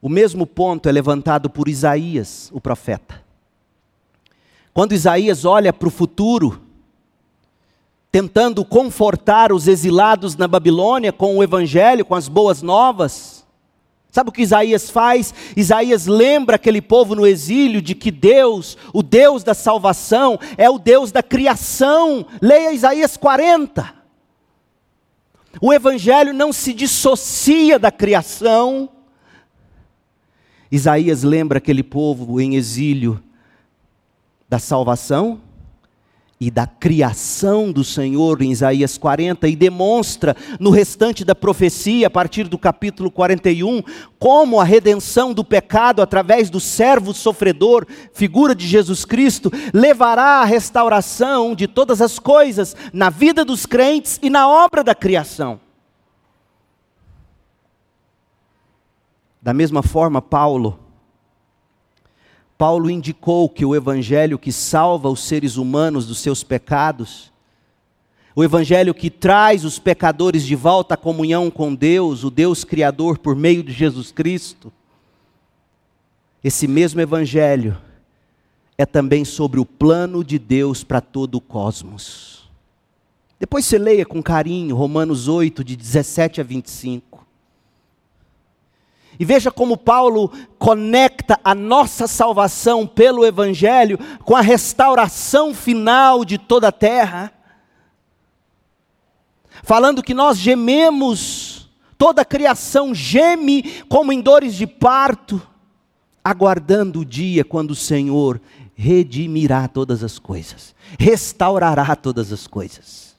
O mesmo ponto é levantado por Isaías, o profeta. Quando Isaías olha para o futuro, tentando confortar os exilados na Babilônia com o Evangelho, com as boas novas, Sabe o que Isaías faz? Isaías lembra aquele povo no exílio de que Deus, o Deus da salvação, é o Deus da criação. Leia Isaías 40. O Evangelho não se dissocia da criação. Isaías lembra aquele povo em exílio da salvação e da criação do Senhor em Isaías 40 e demonstra no restante da profecia, a partir do capítulo 41, como a redenção do pecado através do servo sofredor, figura de Jesus Cristo, levará à restauração de todas as coisas na vida dos crentes e na obra da criação. Da mesma forma, Paulo Paulo indicou que o evangelho que salva os seres humanos dos seus pecados, o evangelho que traz os pecadores de volta à comunhão com Deus, o Deus Criador por meio de Jesus Cristo, esse mesmo evangelho é também sobre o plano de Deus para todo o cosmos. Depois você leia com carinho Romanos 8, de 17 a 25. E veja como Paulo conecta a nossa salvação pelo Evangelho com a restauração final de toda a terra. Falando que nós gememos, toda a criação geme como em dores de parto, aguardando o dia quando o Senhor redimirá todas as coisas, restaurará todas as coisas.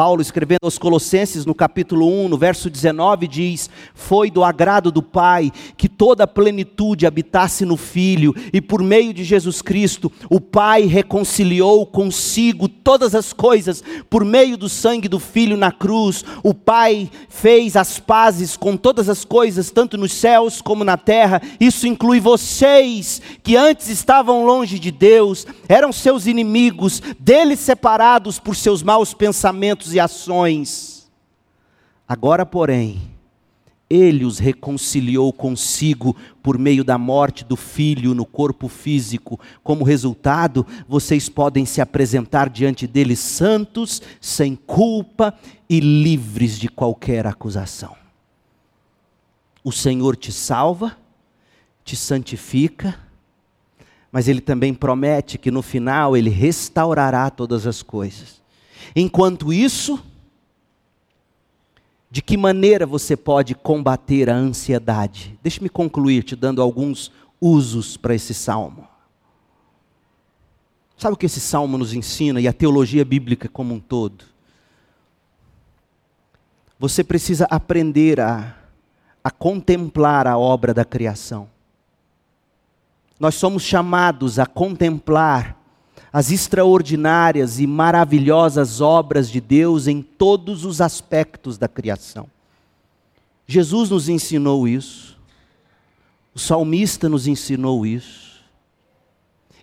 Paulo, escrevendo aos Colossenses, no capítulo 1, no verso 19, diz: Foi do agrado do Pai que toda a plenitude habitasse no Filho, e por meio de Jesus Cristo, o Pai reconciliou consigo todas as coisas, por meio do sangue do Filho na cruz. O Pai fez as pazes com todas as coisas, tanto nos céus como na terra. Isso inclui vocês, que antes estavam longe de Deus, eram seus inimigos, deles separados por seus maus pensamentos pensamentos e ações. Agora, porém, ele os reconciliou consigo por meio da morte do filho no corpo físico. Como resultado, vocês podem se apresentar diante dele santos, sem culpa e livres de qualquer acusação. O Senhor te salva, te santifica, mas ele também promete que no final ele restaurará todas as coisas. Enquanto isso, de que maneira você pode combater a ansiedade? Deixe-me concluir te dando alguns usos para esse salmo. Sabe o que esse salmo nos ensina e a teologia bíblica como um todo? Você precisa aprender a, a contemplar a obra da criação. Nós somos chamados a contemplar as extraordinárias e maravilhosas obras de Deus em todos os aspectos da criação. Jesus nos ensinou isso, o salmista nos ensinou isso.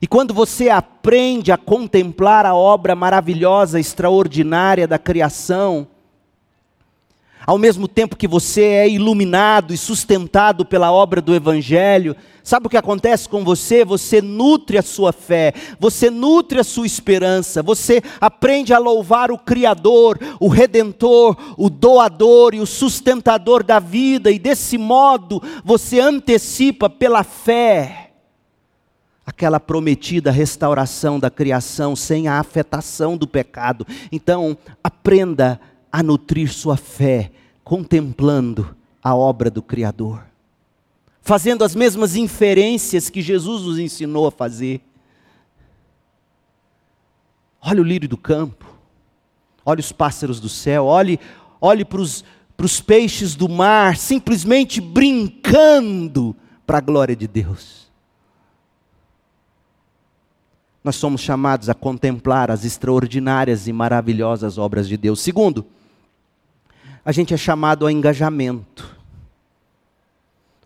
E quando você aprende a contemplar a obra maravilhosa, extraordinária da criação, ao mesmo tempo que você é iluminado e sustentado pela obra do Evangelho, sabe o que acontece com você? Você nutre a sua fé, você nutre a sua esperança, você aprende a louvar o Criador, o Redentor, o doador e o sustentador da vida, e desse modo você antecipa pela fé aquela prometida restauração da criação sem a afetação do pecado. Então, aprenda a nutrir sua fé contemplando a obra do Criador, fazendo as mesmas inferências que Jesus nos ensinou a fazer. Olhe o lírio do campo, olhe os pássaros do céu, olhe, olhe para os peixes do mar, simplesmente brincando para a glória de Deus. Nós somos chamados a contemplar as extraordinárias e maravilhosas obras de Deus. Segundo, a gente é chamado ao engajamento.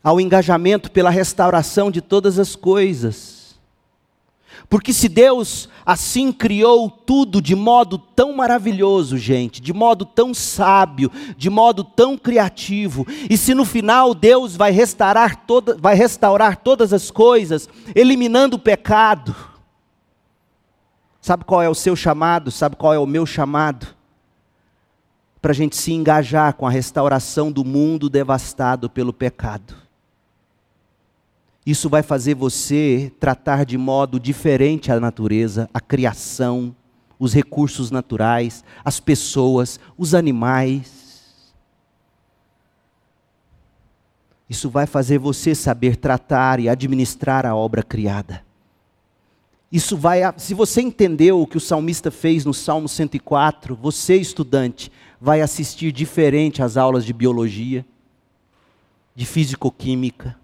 Ao engajamento pela restauração de todas as coisas. Porque se Deus assim criou tudo de modo tão maravilhoso, gente, de modo tão sábio, de modo tão criativo, e se no final Deus vai restaurar, toda, vai restaurar todas as coisas, eliminando o pecado, sabe qual é o seu chamado? Sabe qual é o meu chamado? para a gente se engajar com a restauração do mundo devastado pelo pecado. Isso vai fazer você tratar de modo diferente a natureza, a criação, os recursos naturais, as pessoas, os animais. Isso vai fazer você saber tratar e administrar a obra criada. Isso vai, se você entendeu o que o salmista fez no Salmo 104, você estudante vai assistir diferente às aulas de biologia, de fisicoquímica,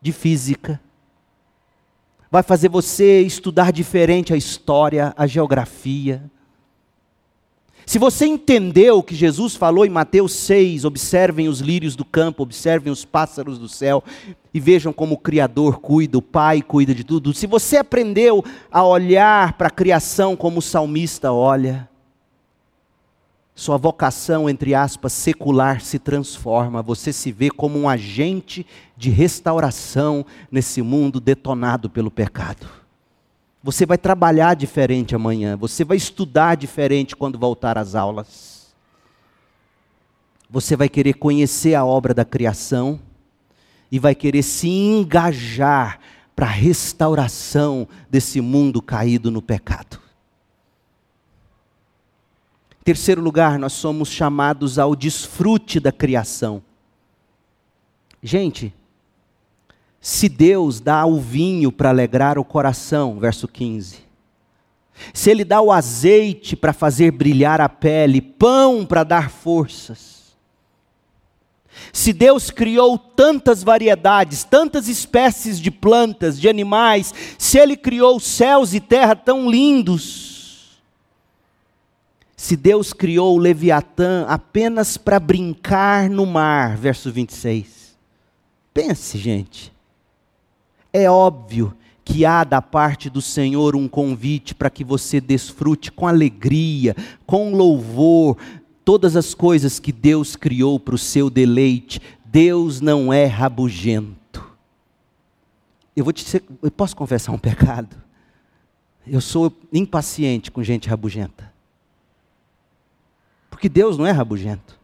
de física. Vai fazer você estudar diferente a história, a geografia. Se você entendeu o que Jesus falou em Mateus 6, observem os lírios do campo, observem os pássaros do céu e vejam como o Criador cuida, o Pai cuida de tudo. Se você aprendeu a olhar para a criação como o salmista olha, sua vocação, entre aspas, secular se transforma, você se vê como um agente de restauração nesse mundo detonado pelo pecado. Você vai trabalhar diferente amanhã, você vai estudar diferente quando voltar às aulas. Você vai querer conhecer a obra da criação e vai querer se engajar para a restauração desse mundo caído no pecado. Terceiro lugar, nós somos chamados ao desfrute da criação. Gente, se Deus dá o vinho para alegrar o coração, verso 15. Se Ele dá o azeite para fazer brilhar a pele, pão para dar forças. Se Deus criou tantas variedades, tantas espécies de plantas, de animais, se Ele criou céus e terra tão lindos, se Deus criou o Leviatã apenas para brincar no mar, verso 26. Pense, gente. É óbvio que há da parte do Senhor um convite para que você desfrute com alegria, com louvor, todas as coisas que Deus criou para o seu deleite. Deus não é rabugento. Eu vou te dizer, eu posso confessar um pecado? Eu sou impaciente com gente rabugenta. Porque Deus não é rabugento.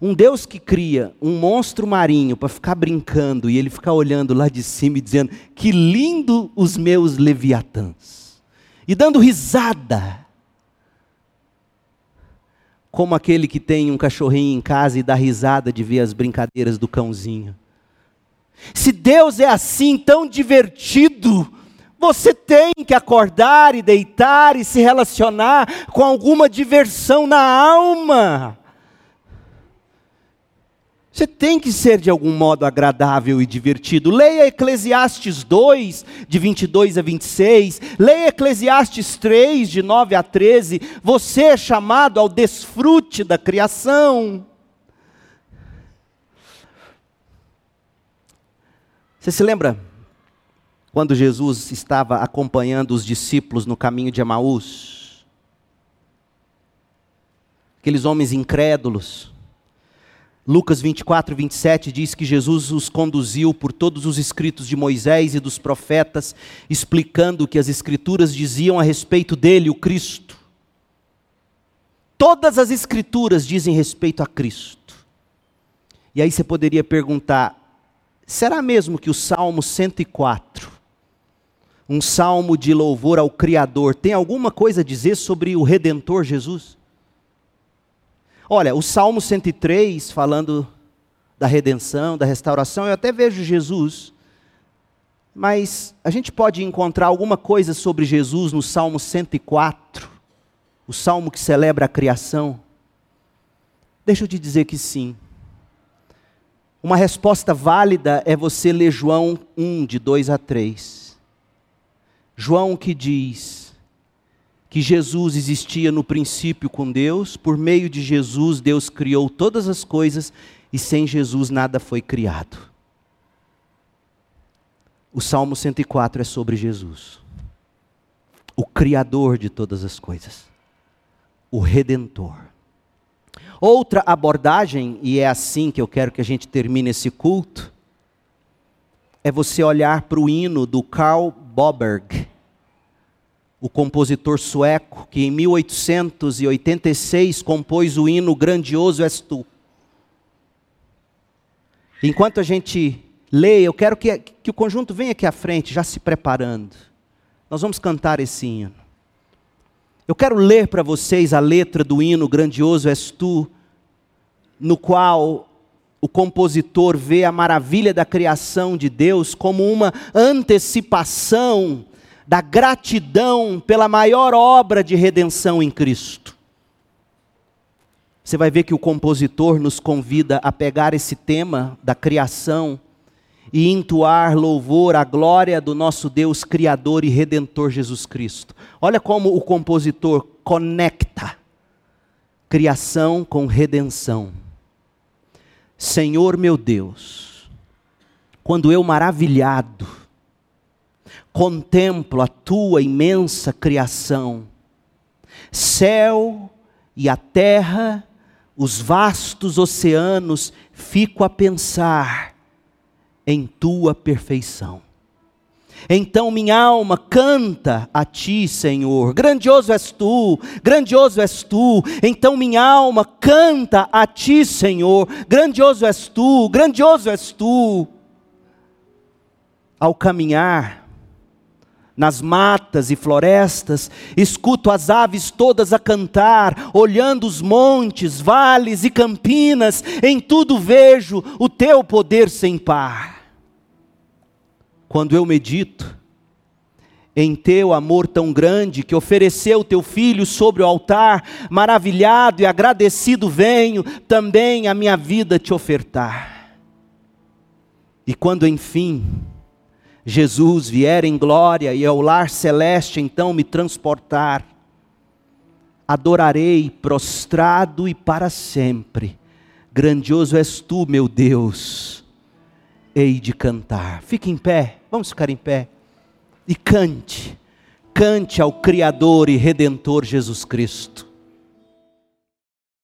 Um Deus que cria um monstro marinho para ficar brincando e ele ficar olhando lá de cima e dizendo: Que lindo os meus leviatãs. E dando risada. Como aquele que tem um cachorrinho em casa e dá risada de ver as brincadeiras do cãozinho. Se Deus é assim tão divertido, você tem que acordar e deitar e se relacionar com alguma diversão na alma. Você tem que ser de algum modo agradável e divertido. Leia Eclesiastes 2, de 22 a 26. Leia Eclesiastes 3, de 9 a 13. Você é chamado ao desfrute da criação. Você se lembra quando Jesus estava acompanhando os discípulos no caminho de Emaús. Aqueles homens incrédulos, Lucas 24, 27 diz que Jesus os conduziu por todos os escritos de Moisés e dos profetas, explicando o que as escrituras diziam a respeito dele, o Cristo. Todas as escrituras dizem respeito a Cristo. E aí você poderia perguntar: será mesmo que o Salmo 104, um salmo de louvor ao Criador, tem alguma coisa a dizer sobre o Redentor Jesus? Olha, o Salmo 103, falando da redenção, da restauração, eu até vejo Jesus, mas a gente pode encontrar alguma coisa sobre Jesus no Salmo 104, o salmo que celebra a criação? Deixa eu te dizer que sim. Uma resposta válida é você ler João 1, de 2 a 3. João que diz: que Jesus existia no princípio com Deus, por meio de Jesus, Deus criou todas as coisas e sem Jesus nada foi criado. O Salmo 104 é sobre Jesus, o Criador de todas as coisas, o Redentor. Outra abordagem, e é assim que eu quero que a gente termine esse culto, é você olhar para o hino do Karl Boberg o compositor sueco que em 1886 compôs o hino Grandioso És Tu. Enquanto a gente lê, eu quero que, que o conjunto venha aqui à frente, já se preparando. Nós vamos cantar esse hino. Eu quero ler para vocês a letra do hino Grandioso És Tu, no qual o compositor vê a maravilha da criação de Deus como uma antecipação da gratidão pela maior obra de redenção em Cristo. Você vai ver que o compositor nos convida a pegar esse tema da criação e entoar louvor à glória do nosso Deus Criador e Redentor Jesus Cristo. Olha como o compositor conecta criação com redenção. Senhor meu Deus, quando eu maravilhado contemplo a tua imensa criação, céu e a terra, os vastos oceanos, fico a pensar em tua perfeição. Então minha alma canta a ti, Senhor. Grandioso és tu, grandioso és tu. Então minha alma canta a ti, Senhor. Grandioso és tu, grandioso és tu. Ao caminhar, nas matas e florestas, escuto as aves todas a cantar, olhando os montes, vales e campinas, em tudo vejo o teu poder sem par. Quando eu medito em teu amor tão grande que ofereceu teu filho sobre o altar, maravilhado e agradecido venho também a minha vida te ofertar. E quando enfim Jesus vier em glória e ao lar celeste então me transportar, adorarei prostrado e para sempre. Grandioso és tu, meu Deus. Hei de cantar. Fique em pé, vamos ficar em pé. E cante, cante ao Criador e Redentor Jesus Cristo.